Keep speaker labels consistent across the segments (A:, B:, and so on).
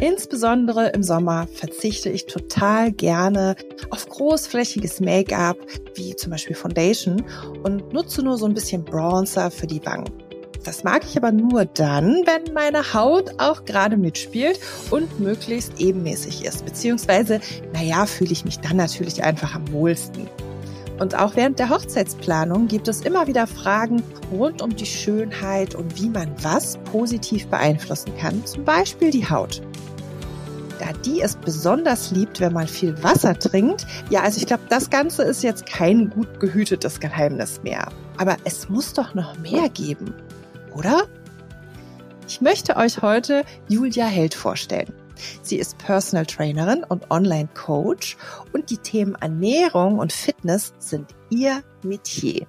A: Insbesondere im Sommer verzichte ich total gerne auf großflächiges Make-up, wie zum Beispiel Foundation, und nutze nur so ein bisschen Bronzer für die Wangen. Das mag ich aber nur dann, wenn meine Haut auch gerade mitspielt und möglichst ebenmäßig ist. Beziehungsweise, naja, fühle ich mich dann natürlich einfach am wohlsten. Und auch während der Hochzeitsplanung gibt es immer wieder Fragen rund um die Schönheit und wie man was positiv beeinflussen kann, zum Beispiel die Haut. Da die es besonders liebt, wenn man viel Wasser trinkt, ja, also ich glaube, das Ganze ist jetzt kein gut gehütetes Geheimnis mehr. Aber es muss doch noch mehr geben, oder? Ich möchte euch heute Julia Held vorstellen. Sie ist Personal Trainerin und Online Coach und die Themen Ernährung und Fitness sind ihr Metier.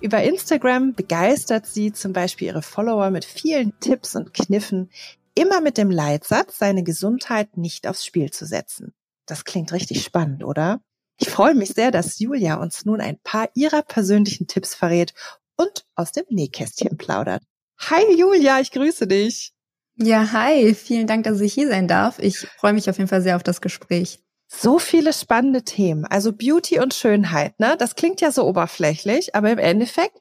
A: Über Instagram begeistert sie zum Beispiel ihre Follower mit vielen Tipps und Kniffen, immer mit dem Leitsatz, seine Gesundheit nicht aufs Spiel zu setzen. Das klingt richtig spannend, oder? Ich freue mich sehr, dass Julia uns nun ein paar ihrer persönlichen Tipps verrät und aus dem Nähkästchen plaudert. Hi Julia, ich grüße dich.
B: Ja, hi, vielen Dank, dass ich hier sein darf. Ich freue mich auf jeden Fall sehr auf das Gespräch.
A: So viele spannende Themen. Also Beauty und Schönheit, ne? Das klingt ja so oberflächlich, aber im Endeffekt,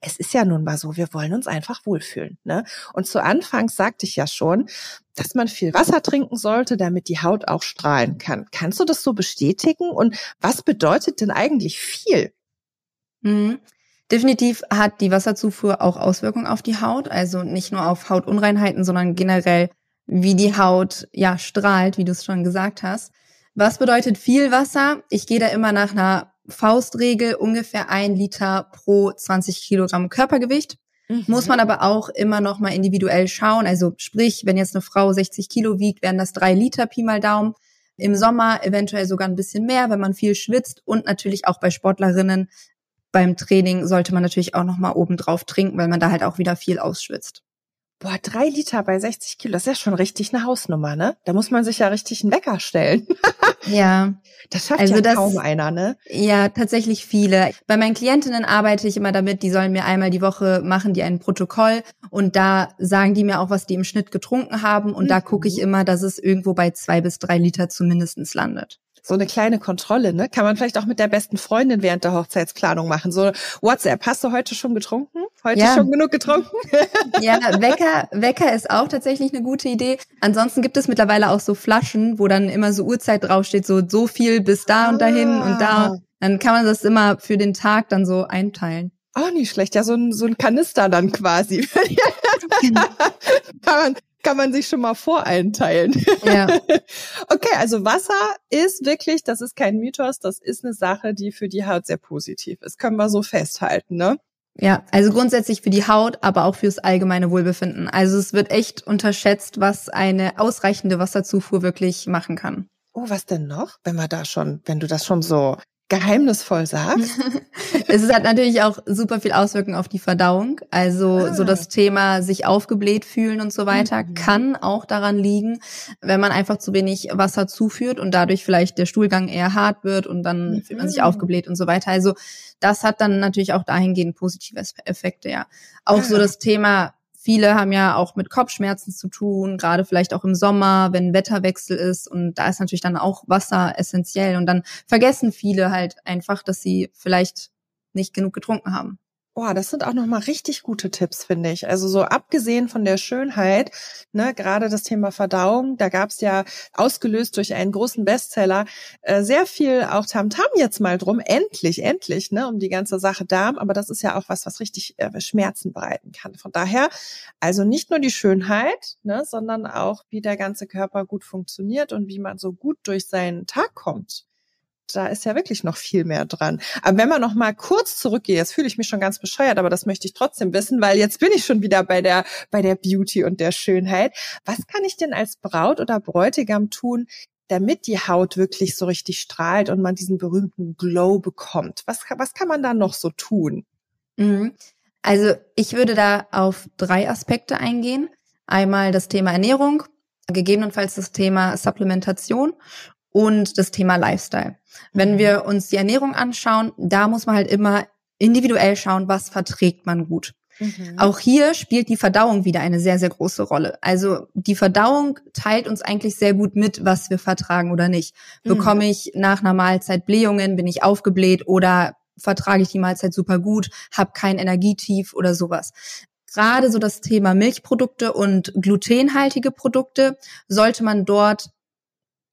A: es ist ja nun mal so, wir wollen uns einfach wohlfühlen, ne? Und zu Anfangs sagte ich ja schon, dass man viel Wasser trinken sollte, damit die Haut auch strahlen kann. Kannst du das so bestätigen? Und was bedeutet denn eigentlich viel?
B: Mhm. Definitiv hat die Wasserzufuhr auch Auswirkungen auf die Haut, also nicht nur auf Hautunreinheiten, sondern generell, wie die Haut ja strahlt, wie du es schon gesagt hast. Was bedeutet viel Wasser? Ich gehe da immer nach einer Faustregel ungefähr ein Liter pro 20 Kilogramm Körpergewicht. Mhm. Muss man aber auch immer noch mal individuell schauen. Also sprich, wenn jetzt eine Frau 60 Kilo wiegt, wären das drei Liter Pi mal Daumen. Im Sommer eventuell sogar ein bisschen mehr, wenn man viel schwitzt und natürlich auch bei Sportlerinnen beim Training sollte man natürlich auch noch mal oben drauf trinken, weil man da halt auch wieder viel ausschwitzt.
A: Boah, drei Liter bei 60 Kilo, das ist ja schon richtig eine Hausnummer, ne? Da muss man sich ja richtig einen Wecker stellen.
B: ja.
A: Das schafft also ja das, kaum einer, ne?
B: Ja, tatsächlich viele. Bei meinen Klientinnen arbeite ich immer damit, die sollen mir einmal die Woche machen, die ein Protokoll und da sagen die mir auch, was die im Schnitt getrunken haben und mhm. da gucke ich immer, dass es irgendwo bei zwei bis drei Liter zumindestens landet
A: so eine kleine Kontrolle, ne? Kann man vielleicht auch mit der besten Freundin während der Hochzeitsplanung machen. So WhatsApp, hast du heute schon getrunken? Heute ja. schon genug getrunken?
B: ja, Wecker, Wecker ist auch tatsächlich eine gute Idee. Ansonsten gibt es mittlerweile auch so Flaschen, wo dann immer so Uhrzeit draufsteht, so so viel bis da und dahin ah. und da. Ah. Dann kann man das immer für den Tag dann so einteilen.
A: Auch nicht schlecht, ja, so ein, so ein Kanister dann quasi. genau. kann, man, kann man sich schon mal voreinteilen. Ja. okay, also Wasser ist wirklich, das ist kein Mythos, das ist eine Sache, die für die Haut sehr positiv ist. Können wir so festhalten, ne?
B: Ja, also grundsätzlich für die Haut, aber auch fürs allgemeine Wohlbefinden. Also es wird echt unterschätzt, was eine ausreichende Wasserzufuhr wirklich machen kann.
A: Oh, was denn noch? Wenn wir da schon, wenn du das schon so geheimnisvoll sagst.
B: es hat natürlich auch super viel Auswirkungen auf die Verdauung. Also ah. so das Thema sich aufgebläht fühlen und so weiter mhm. kann auch daran liegen, wenn man einfach zu wenig Wasser zuführt und dadurch vielleicht der Stuhlgang eher hart wird und dann mhm. fühlt man sich aufgebläht und so weiter. Also das hat dann natürlich auch dahingehend positive Effekte, ja. Auch ah. so das Thema Viele haben ja auch mit Kopfschmerzen zu tun, gerade vielleicht auch im Sommer, wenn Wetterwechsel ist. Und da ist natürlich dann auch Wasser essentiell. Und dann vergessen viele halt einfach, dass sie vielleicht nicht genug getrunken haben.
A: Oh, das sind auch nochmal richtig gute Tipps, finde ich. Also so abgesehen von der Schönheit, ne, gerade das Thema Verdauung, da gab's ja ausgelöst durch einen großen Bestseller äh, sehr viel auch Tamtam -Tam jetzt mal drum. Endlich, endlich, ne, um die ganze Sache Darm. Aber das ist ja auch was, was richtig äh, Schmerzen bereiten kann. Von daher, also nicht nur die Schönheit, ne, sondern auch, wie der ganze Körper gut funktioniert und wie man so gut durch seinen Tag kommt da ist ja wirklich noch viel mehr dran. Aber wenn man noch mal kurz zurückgeht, jetzt fühle ich mich schon ganz bescheuert, aber das möchte ich trotzdem wissen, weil jetzt bin ich schon wieder bei der, bei der Beauty und der Schönheit. Was kann ich denn als Braut oder Bräutigam tun, damit die Haut wirklich so richtig strahlt und man diesen berühmten Glow bekommt? Was, was kann man da noch so tun?
B: Mhm. Also ich würde da auf drei Aspekte eingehen. Einmal das Thema Ernährung, gegebenenfalls das Thema Supplementation und das Thema Lifestyle. Wenn mhm. wir uns die Ernährung anschauen, da muss man halt immer individuell schauen, was verträgt man gut. Mhm. Auch hier spielt die Verdauung wieder eine sehr, sehr große Rolle. Also die Verdauung teilt uns eigentlich sehr gut mit, was wir vertragen oder nicht. Mhm. Bekomme ich nach einer Mahlzeit Blähungen, bin ich aufgebläht oder vertrage ich die Mahlzeit super gut, habe kein Energietief oder sowas. Gerade so das Thema Milchprodukte und glutenhaltige Produkte sollte man dort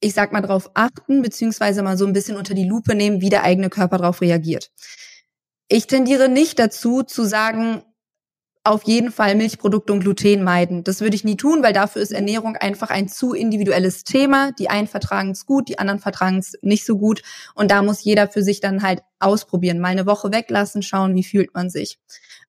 B: ich sag mal, darauf achten, beziehungsweise mal so ein bisschen unter die Lupe nehmen, wie der eigene Körper darauf reagiert. Ich tendiere nicht dazu zu sagen, auf jeden Fall Milchprodukte und Gluten meiden. Das würde ich nie tun, weil dafür ist Ernährung einfach ein zu individuelles Thema. Die einen vertragen es gut, die anderen vertragen es nicht so gut. Und da muss jeder für sich dann halt ausprobieren. Mal eine Woche weglassen, schauen, wie fühlt man sich.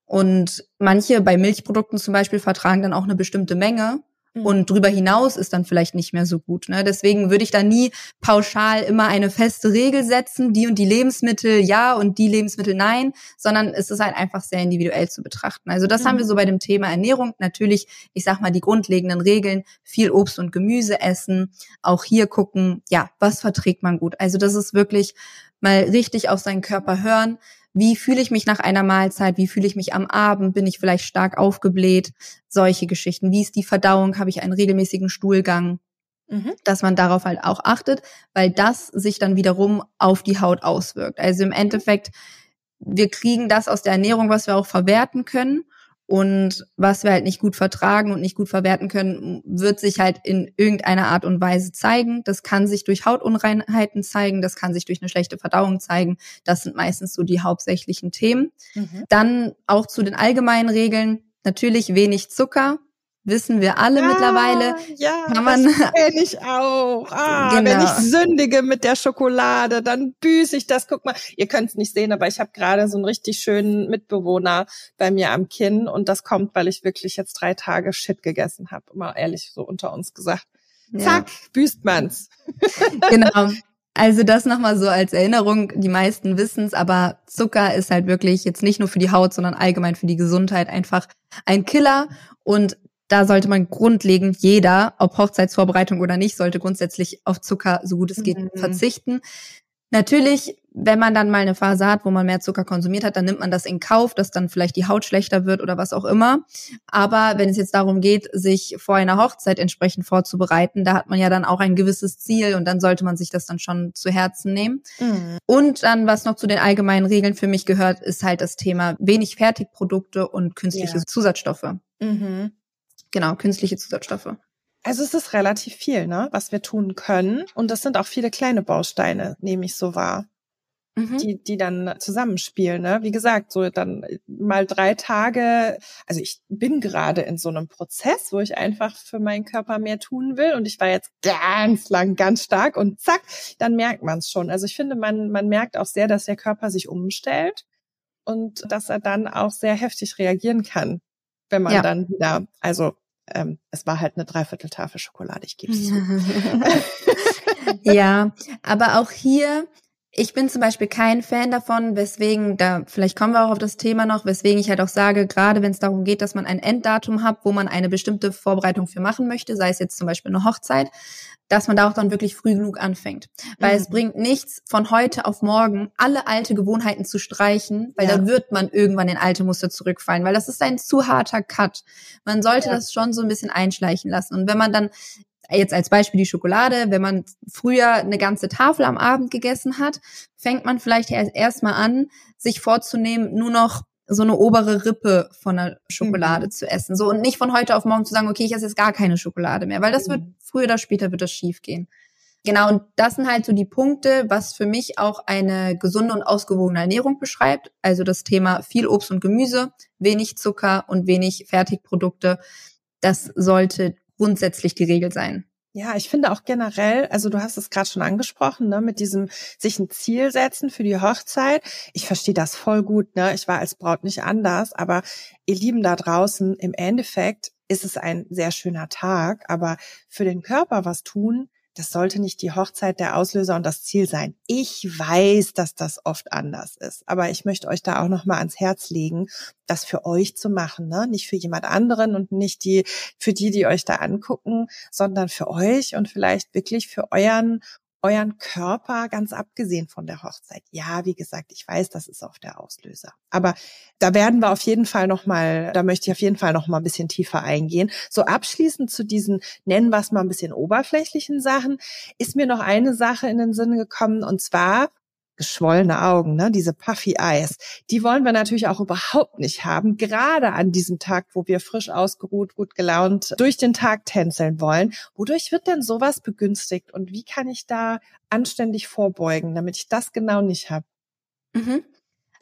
B: Und manche bei Milchprodukten zum Beispiel vertragen dann auch eine bestimmte Menge. Mhm. Und drüber hinaus ist dann vielleicht nicht mehr so gut. Ne? Deswegen würde ich da nie pauschal immer eine feste Regel setzen, die und die Lebensmittel ja und die Lebensmittel nein, sondern es ist halt einfach sehr individuell zu betrachten. Also das mhm. haben wir so bei dem Thema Ernährung. Natürlich, ich sag mal, die grundlegenden Regeln, viel Obst und Gemüse essen, auch hier gucken, ja, was verträgt man gut. Also das ist wirklich mal richtig auf seinen Körper hören wie fühle ich mich nach einer Mahlzeit? Wie fühle ich mich am Abend? Bin ich vielleicht stark aufgebläht? Solche Geschichten. Wie ist die Verdauung? Habe ich einen regelmäßigen Stuhlgang? Mhm. Dass man darauf halt auch achtet, weil das sich dann wiederum auf die Haut auswirkt. Also im Endeffekt, wir kriegen das aus der Ernährung, was wir auch verwerten können. Und was wir halt nicht gut vertragen und nicht gut verwerten können, wird sich halt in irgendeiner Art und Weise zeigen. Das kann sich durch Hautunreinheiten zeigen, das kann sich durch eine schlechte Verdauung zeigen. Das sind meistens so die hauptsächlichen Themen. Mhm. Dann auch zu den allgemeinen Regeln. Natürlich wenig Zucker, wissen wir alle ah, mittlerweile.
A: Ja, kann man, das kenne ich auch. Ah, genau. Wenn ich sündige mit der Schokolade, dann büße ich das. Guck mal, ihr könnt es nicht sehen, aber ich habe gerade so einen richtig schönen Mitbewohner bei mir am Kinn und das kommt, weil ich wirklich jetzt drei Tage Shit gegessen habe. Mal ehrlich so unter uns gesagt. Ja. Zack, büßt man's.
B: genau. Also das nochmal so als Erinnerung, die meisten wissen's, aber Zucker ist halt wirklich jetzt nicht nur für die Haut, sondern allgemein für die Gesundheit einfach ein Killer. Und da sollte man grundlegend jeder, ob Hochzeitsvorbereitung oder nicht, sollte grundsätzlich auf Zucker so gut es geht mhm. verzichten. Natürlich, wenn man dann mal eine Phase hat, wo man mehr Zucker konsumiert hat, dann nimmt man das in Kauf, dass dann vielleicht die Haut schlechter wird oder was auch immer. Aber wenn es jetzt darum geht, sich vor einer Hochzeit entsprechend vorzubereiten, da hat man ja dann auch ein gewisses Ziel und dann sollte man sich das dann schon zu Herzen nehmen. Mhm. Und dann, was noch zu den allgemeinen Regeln für mich gehört, ist halt das Thema wenig Fertigprodukte und künstliche ja. Zusatzstoffe. Mhm. Genau, künstliche Zusatzstoffe.
A: Also es ist relativ viel, ne, was wir tun können. Und das sind auch viele kleine Bausteine, nehme ich so wahr. Mhm. Die, die dann zusammenspielen, ne? Wie gesagt, so dann mal drei Tage. Also ich bin gerade in so einem Prozess, wo ich einfach für meinen Körper mehr tun will. Und ich war jetzt ganz lang, ganz stark und zack, dann merkt man es schon. Also ich finde, man, man merkt auch sehr, dass der Körper sich umstellt und dass er dann auch sehr heftig reagieren kann, wenn man ja. dann wieder, also ähm, es war halt eine Dreivierteltafel Schokolade, ich gebe es zu.
B: ja, aber auch hier, ich bin zum Beispiel kein Fan davon, weswegen, da vielleicht kommen wir auch auf das Thema noch, weswegen ich halt auch sage, gerade wenn es darum geht, dass man ein Enddatum hat, wo man eine bestimmte Vorbereitung für machen möchte, sei es jetzt zum Beispiel eine Hochzeit, dass man da auch dann wirklich früh genug anfängt. Weil mhm. es bringt nichts, von heute auf morgen alle alte Gewohnheiten zu streichen, weil ja. dann wird man irgendwann in alte Muster zurückfallen, weil das ist ein zu harter Cut. Man sollte ja. das schon so ein bisschen einschleichen lassen. Und wenn man dann jetzt als Beispiel die Schokolade, wenn man früher eine ganze Tafel am Abend gegessen hat, fängt man vielleicht erst erstmal an, sich vorzunehmen, nur noch so eine obere Rippe von der Schokolade mhm. zu essen. So und nicht von heute auf morgen zu sagen, okay, ich esse jetzt gar keine Schokolade mehr, weil das mhm. wird früher oder später wird das schief gehen. Genau, und das sind halt so die Punkte, was für mich auch eine gesunde und ausgewogene Ernährung beschreibt. Also das Thema viel Obst und Gemüse, wenig Zucker und wenig Fertigprodukte. Das sollte grundsätzlich die Regel sein.
A: Ja, ich finde auch generell, also du hast es gerade schon angesprochen, ne, mit diesem sich ein Ziel setzen für die Hochzeit. Ich verstehe das voll gut, ne? Ich war als Braut nicht anders, aber ihr Lieben da draußen, im Endeffekt ist es ein sehr schöner Tag, aber für den Körper was tun, das sollte nicht die Hochzeit der Auslöser und das Ziel sein. Ich weiß, dass das oft anders ist, aber ich möchte euch da auch noch mal ans Herz legen, das für euch zu machen, ne? Nicht für jemand anderen und nicht die für die, die euch da angucken, sondern für euch und vielleicht wirklich für euren euren Körper ganz abgesehen von der Hochzeit. Ja, wie gesagt, ich weiß, das ist auch der Auslöser. Aber da werden wir auf jeden Fall noch mal, da möchte ich auf jeden Fall noch mal ein bisschen tiefer eingehen. So abschließend zu diesen nennen wir es mal ein bisschen oberflächlichen Sachen ist mir noch eine Sache in den Sinn gekommen und zwar geschwollene Augen, ne, diese puffy eyes, die wollen wir natürlich auch überhaupt nicht haben, gerade an diesem Tag, wo wir frisch ausgeruht, gut gelaunt durch den Tag tänzeln wollen. Wodurch wird denn sowas begünstigt und wie kann ich da anständig vorbeugen, damit ich das genau nicht habe?
B: Mhm.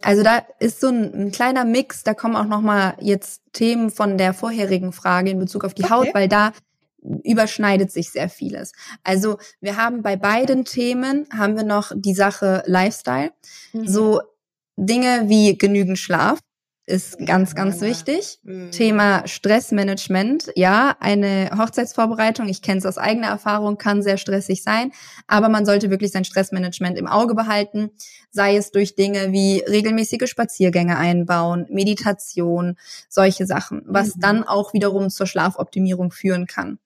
B: Also da ist so ein, ein, kleiner Mix, da kommen auch noch mal jetzt Themen von der vorherigen Frage in Bezug auf die okay. Haut, weil da überschneidet sich sehr vieles. Also wir haben bei beiden Themen haben wir noch die Sache Lifestyle. Mhm. So Dinge wie genügend Schlaf ist ganz, ganz wichtig. Mhm. Thema Stressmanagement. Ja, eine Hochzeitsvorbereitung, ich kenne es aus eigener Erfahrung, kann sehr stressig sein, aber man sollte wirklich sein Stressmanagement im Auge behalten, sei es durch Dinge wie regelmäßige Spaziergänge einbauen, Meditation, solche Sachen, was mhm. dann auch wiederum zur Schlafoptimierung führen kann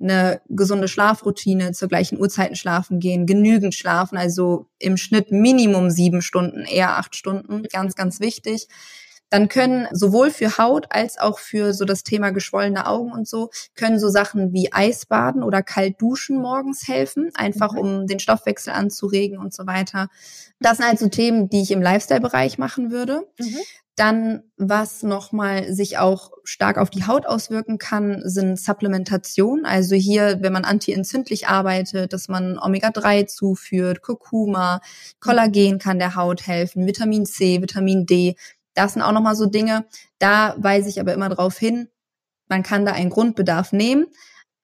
B: eine gesunde Schlafroutine, zur gleichen Uhrzeiten schlafen gehen, genügend schlafen, also im Schnitt Minimum sieben Stunden, eher acht Stunden, ganz, ganz wichtig. Dann können sowohl für Haut als auch für so das Thema geschwollene Augen und so, können so Sachen wie Eisbaden oder kalt duschen morgens helfen, einfach um den Stoffwechsel anzuregen und so weiter. Das sind halt so Themen, die ich im Lifestyle-Bereich machen würde. Mhm. Dann, was nochmal sich auch stark auf die Haut auswirken kann, sind Supplementation. Also hier, wenn man antientzündlich arbeitet, dass man Omega-3 zuführt, Kurkuma, Kollagen kann der Haut helfen, Vitamin C, Vitamin D. Das sind auch nochmal so Dinge. Da weise ich aber immer darauf hin, man kann da einen Grundbedarf nehmen,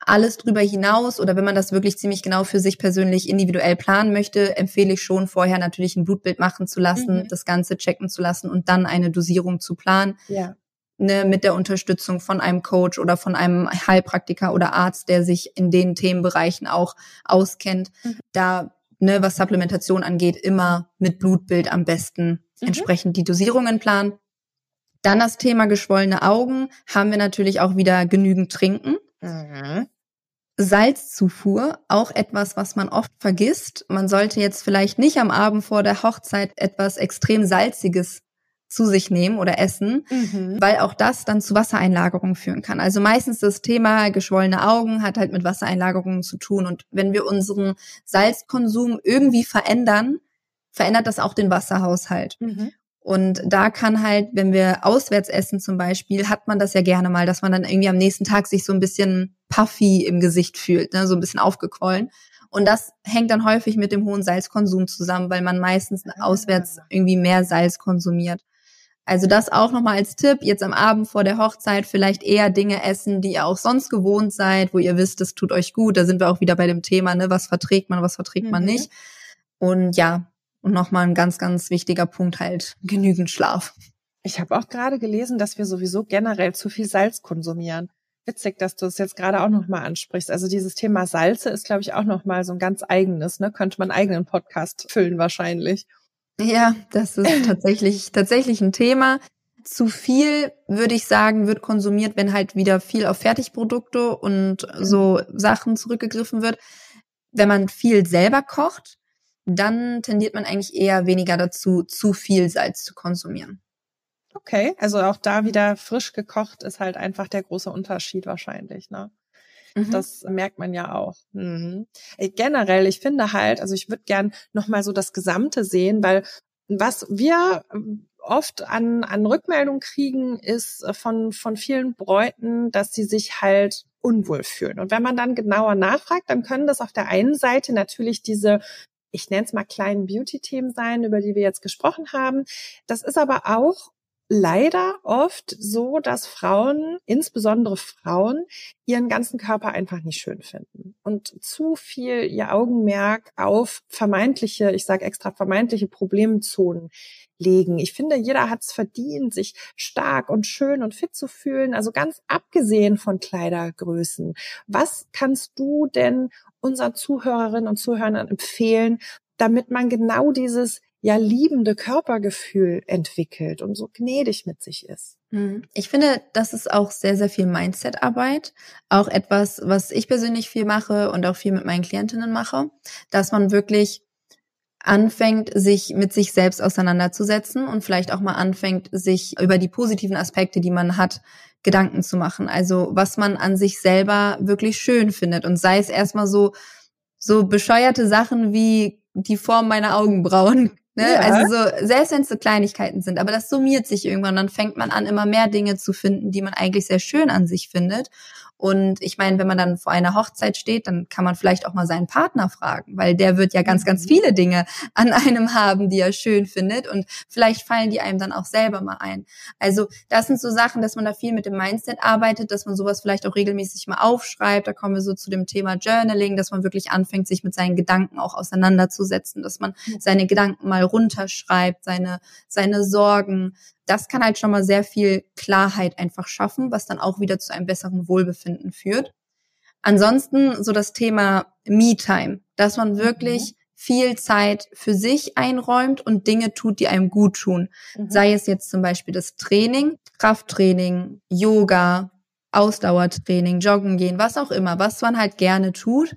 B: alles drüber hinaus oder wenn man das wirklich ziemlich genau für sich persönlich individuell planen möchte, empfehle ich schon vorher natürlich ein Blutbild machen zu lassen, mhm. das Ganze checken zu lassen und dann eine Dosierung zu planen. Ja. Ne, mit der Unterstützung von einem Coach oder von einem Heilpraktiker oder Arzt, der sich in den Themenbereichen auch auskennt. Mhm. Da, ne, was Supplementation angeht, immer mit Blutbild am besten mhm. entsprechend die Dosierungen planen. Dann das Thema geschwollene Augen haben wir natürlich auch wieder genügend trinken. Mhm. Salzzufuhr, auch etwas, was man oft vergisst. Man sollte jetzt vielleicht nicht am Abend vor der Hochzeit etwas extrem Salziges zu sich nehmen oder essen, mhm. weil auch das dann zu Wassereinlagerungen führen kann. Also meistens das Thema geschwollene Augen hat halt mit Wassereinlagerungen zu tun. Und wenn wir unseren Salzkonsum irgendwie verändern, verändert das auch den Wasserhaushalt. Mhm. Und da kann halt, wenn wir auswärts essen zum Beispiel, hat man das ja gerne mal, dass man dann irgendwie am nächsten Tag sich so ein bisschen puffy im Gesicht fühlt, ne, so ein bisschen aufgequollen. Und das hängt dann häufig mit dem hohen Salzkonsum zusammen, weil man meistens auswärts irgendwie mehr Salz konsumiert. Also das auch nochmal als Tipp, jetzt am Abend vor der Hochzeit vielleicht eher Dinge essen, die ihr auch sonst gewohnt seid, wo ihr wisst, das tut euch gut. Da sind wir auch wieder bei dem Thema, ne, was verträgt man, was verträgt mhm. man nicht. Und ja, und nochmal ein ganz, ganz wichtiger Punkt halt, genügend Schlaf.
A: Ich habe auch gerade gelesen, dass wir sowieso generell zu viel Salz konsumieren. Witzig, dass du es jetzt gerade auch nochmal ansprichst. Also dieses Thema Salze ist, glaube ich, auch nochmal so ein ganz eigenes, ne? Könnte man einen eigenen Podcast füllen wahrscheinlich.
B: Ja, das ist tatsächlich, tatsächlich ein Thema. Zu viel, würde ich sagen, wird konsumiert, wenn halt wieder viel auf Fertigprodukte und so Sachen zurückgegriffen wird. Wenn man viel selber kocht, dann tendiert man eigentlich eher weniger dazu, zu viel Salz zu konsumieren.
A: Okay, also auch da wieder frisch gekocht ist halt einfach der große Unterschied wahrscheinlich, ne? Mhm. Das merkt man ja auch. Mhm. Generell, ich finde halt, also ich würde gern nochmal so das Gesamte sehen, weil was wir oft an, an Rückmeldung kriegen, ist von, von vielen Bräuten, dass sie sich halt unwohl fühlen. Und wenn man dann genauer nachfragt, dann können das auf der einen Seite natürlich diese ich nenne es mal kleinen Beauty-Themen sein, über die wir jetzt gesprochen haben. Das ist aber auch leider oft so, dass Frauen, insbesondere Frauen, ihren ganzen Körper einfach nicht schön finden und zu viel ihr Augenmerk auf vermeintliche, ich sage extra vermeintliche Problemzonen legen. Ich finde, jeder hat es verdient, sich stark und schön und fit zu fühlen, also ganz abgesehen von Kleidergrößen. Was kannst du denn unseren Zuhörerinnen und Zuhörern empfehlen, damit man genau dieses ja liebende Körpergefühl entwickelt und so gnädig mit sich ist.
B: Mhm. Ich finde, das ist auch sehr, sehr viel Mindset-Arbeit. Auch etwas, was ich persönlich viel mache und auch viel mit meinen Klientinnen mache, dass man wirklich anfängt, sich mit sich selbst auseinanderzusetzen und vielleicht auch mal anfängt, sich über die positiven Aspekte, die man hat, Gedanken zu machen. Also was man an sich selber wirklich schön findet und sei es erstmal so so bescheuerte Sachen wie die Form meiner Augenbrauen. Ne? Ja. Also so, selbst wenn es so Kleinigkeiten sind, aber das summiert sich irgendwann, dann fängt man an, immer mehr Dinge zu finden, die man eigentlich sehr schön an sich findet. Und ich meine, wenn man dann vor einer Hochzeit steht, dann kann man vielleicht auch mal seinen Partner fragen, weil der wird ja ganz, ganz mhm. viele Dinge an einem haben, die er schön findet. Und vielleicht fallen die einem dann auch selber mal ein. Also das sind so Sachen, dass man da viel mit dem Mindset arbeitet, dass man sowas vielleicht auch regelmäßig mal aufschreibt. Da kommen wir so zu dem Thema Journaling, dass man wirklich anfängt, sich mit seinen Gedanken auch auseinanderzusetzen, dass man seine Gedanken mal runterschreibt, seine, seine Sorgen, das kann halt schon mal sehr viel Klarheit einfach schaffen, was dann auch wieder zu einem besseren Wohlbefinden führt. Ansonsten so das Thema Me-Time, dass man wirklich mhm. viel Zeit für sich einräumt und Dinge tut, die einem gut tun. Mhm. Sei es jetzt zum Beispiel das Training, Krafttraining, Yoga, Ausdauertraining, Joggen gehen, was auch immer, was man halt gerne tut,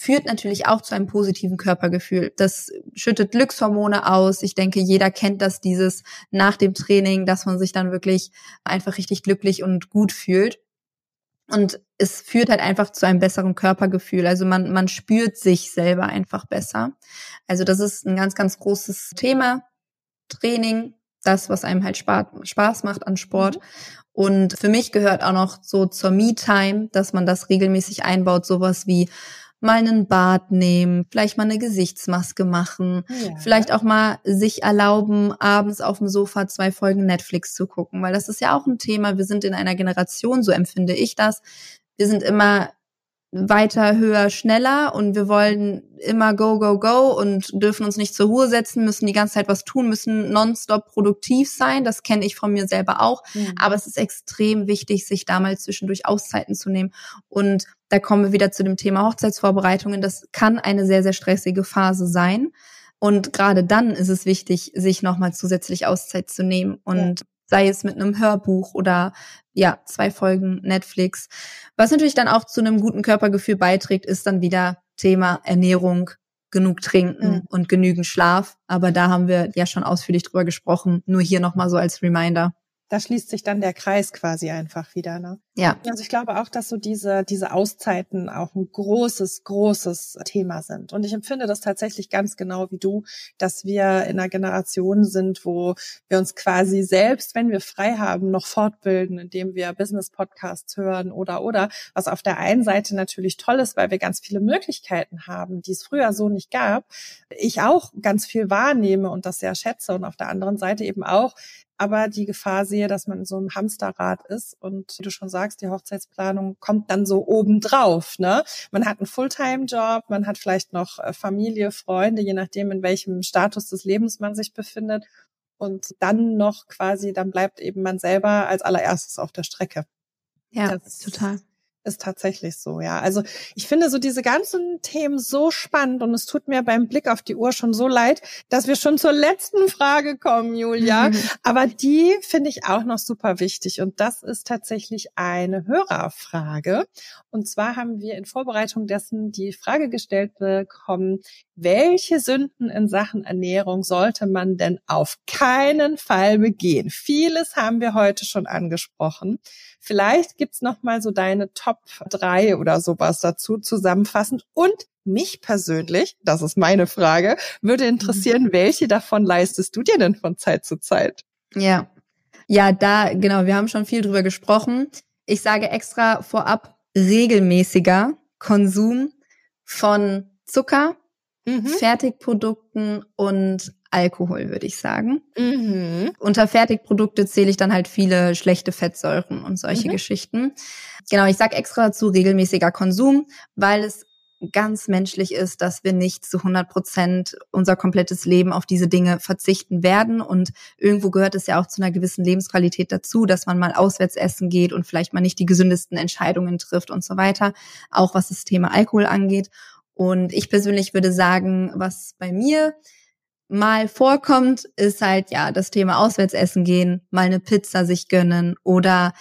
B: führt natürlich auch zu einem positiven Körpergefühl. Das schüttet Glückshormone aus. Ich denke, jeder kennt das, dieses nach dem Training, dass man sich dann wirklich einfach richtig glücklich und gut fühlt. Und es führt halt einfach zu einem besseren Körpergefühl. Also man, man spürt sich selber einfach besser. Also das ist ein ganz, ganz großes Thema. Training, das, was einem halt Spaß macht an Sport. Mhm. Und für mich gehört auch noch so zur Me-Time, dass man das regelmäßig einbaut, sowas wie mal einen Bad nehmen, vielleicht mal eine Gesichtsmaske machen, ja. vielleicht auch mal sich erlauben, abends auf dem Sofa zwei Folgen Netflix zu gucken, weil das ist ja auch ein Thema. Wir sind in einer Generation, so empfinde ich das. Wir sind immer weiter, höher, schneller und wir wollen immer go, go, go und dürfen uns nicht zur Ruhe setzen, müssen die ganze Zeit was tun, müssen nonstop produktiv sein. Das kenne ich von mir selber auch. Mhm. Aber es ist extrem wichtig, sich da mal zwischendurch Auszeiten zu nehmen. Und da kommen wir wieder zu dem Thema Hochzeitsvorbereitungen. Das kann eine sehr, sehr stressige Phase sein. Und gerade dann ist es wichtig, sich nochmal zusätzlich Auszeit zu nehmen und ja sei es mit einem Hörbuch oder ja, zwei Folgen Netflix. Was natürlich dann auch zu einem guten Körpergefühl beiträgt, ist dann wieder Thema Ernährung, genug trinken mhm. und genügend Schlaf. Aber da haben wir ja schon ausführlich drüber gesprochen. Nur hier nochmal so als Reminder
A: da schließt sich dann der Kreis quasi einfach wieder. Ne?
B: Ja.
A: Also ich glaube auch, dass so diese, diese Auszeiten auch ein großes, großes Thema sind. Und ich empfinde das tatsächlich ganz genau wie du, dass wir in einer Generation sind, wo wir uns quasi selbst, wenn wir frei haben, noch fortbilden, indem wir Business-Podcasts hören oder, oder, was auf der einen Seite natürlich toll ist, weil wir ganz viele Möglichkeiten haben, die es früher so nicht gab. Ich auch ganz viel wahrnehme und das sehr schätze und auf der anderen Seite eben auch aber die Gefahr sehe, dass man in so einem Hamsterrad ist und wie du schon sagst, die Hochzeitsplanung kommt dann so obendrauf. Ne? Man hat einen Fulltime-Job, man hat vielleicht noch äh, Familie, Freunde, je nachdem, in welchem Status des Lebens man sich befindet. Und dann noch quasi, dann bleibt eben man selber als allererstes auf der Strecke.
B: Ja, das total
A: ist tatsächlich so, ja. Also ich finde so diese ganzen Themen so spannend und es tut mir beim Blick auf die Uhr schon so leid, dass wir schon zur letzten Frage kommen, Julia. Aber die finde ich auch noch super wichtig und das ist tatsächlich eine Hörerfrage. Und zwar haben wir in Vorbereitung dessen die Frage gestellt bekommen, welche Sünden in Sachen Ernährung sollte man denn auf keinen Fall begehen? Vieles haben wir heute schon angesprochen. Vielleicht gibt's noch mal so deine Top 3 oder sowas dazu zusammenfassend und mich persönlich, das ist meine Frage, würde interessieren, mhm. welche davon leistest du dir denn von Zeit zu Zeit?
B: Ja. Ja, da, genau, wir haben schon viel drüber gesprochen. Ich sage extra vorab regelmäßiger Konsum von Zucker, mhm. Fertigprodukten und Alkohol, würde ich sagen. Mhm. Unter Fertigprodukte zähle ich dann halt viele schlechte Fettsäuren und solche mhm. Geschichten. Genau, ich sage extra dazu regelmäßiger Konsum, weil es ganz menschlich ist, dass wir nicht zu 100 Prozent unser komplettes Leben auf diese Dinge verzichten werden. Und irgendwo gehört es ja auch zu einer gewissen Lebensqualität dazu, dass man mal auswärts essen geht und vielleicht mal nicht die gesündesten Entscheidungen trifft und so weiter. Auch was das Thema Alkohol angeht. Und ich persönlich würde sagen, was bei mir mal vorkommt, ist halt ja das Thema Auswärtsessen gehen, mal eine Pizza sich gönnen oder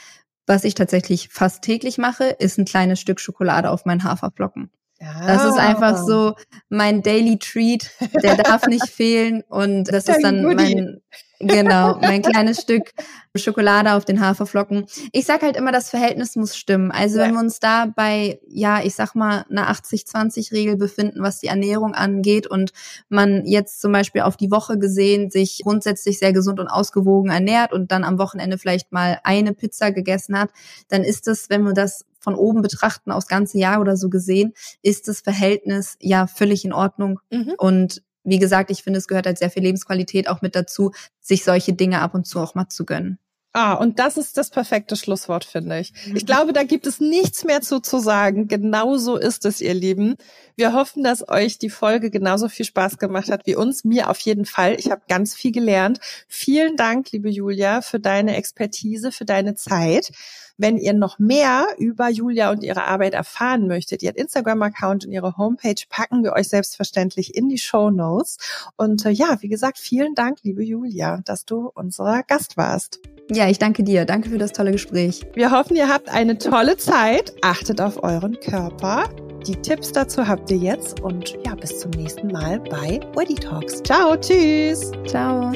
B: was ich tatsächlich fast täglich mache, ist ein kleines Stück Schokolade auf meinen Haferflocken. Ja. Das ist einfach so mein Daily Treat, der darf nicht fehlen und das ist dann mein Genau, mein kleines Stück Schokolade auf den Haferflocken. Ich sag halt immer, das Verhältnis muss stimmen. Also ja. wenn wir uns da bei, ja, ich sag mal, einer 80-20-Regel befinden, was die Ernährung angeht und man jetzt zum Beispiel auf die Woche gesehen sich grundsätzlich sehr gesund und ausgewogen ernährt und dann am Wochenende vielleicht mal eine Pizza gegessen hat, dann ist es, wenn wir das von oben betrachten, aus ganze Jahr oder so gesehen, ist das Verhältnis ja völlig in Ordnung. Mhm. Und wie gesagt, ich finde, es gehört halt sehr viel Lebensqualität auch mit dazu, sich solche Dinge ab und zu auch mal zu gönnen.
A: Ah, und das ist das perfekte Schlusswort, finde ich. Ich glaube, da gibt es nichts mehr zu, zu sagen. Genau so ist es, ihr Lieben. Wir hoffen, dass euch die Folge genauso viel Spaß gemacht hat wie uns. Mir auf jeden Fall. Ich habe ganz viel gelernt. Vielen Dank, liebe Julia, für deine Expertise, für deine Zeit. Wenn ihr noch mehr über Julia und ihre Arbeit erfahren möchtet, ihr Instagram-Account und ihre Homepage packen wir euch selbstverständlich in die Show Notes. Und äh, ja, wie gesagt, vielen Dank, liebe Julia, dass du unser Gast warst.
B: Ja, ich danke dir. Danke für das tolle Gespräch.
A: Wir hoffen, ihr habt eine tolle Zeit. Achtet auf euren Körper. Die Tipps dazu habt ihr jetzt und ja, bis zum nächsten Mal bei Body Talks. Ciao, tschüss.
B: Ciao.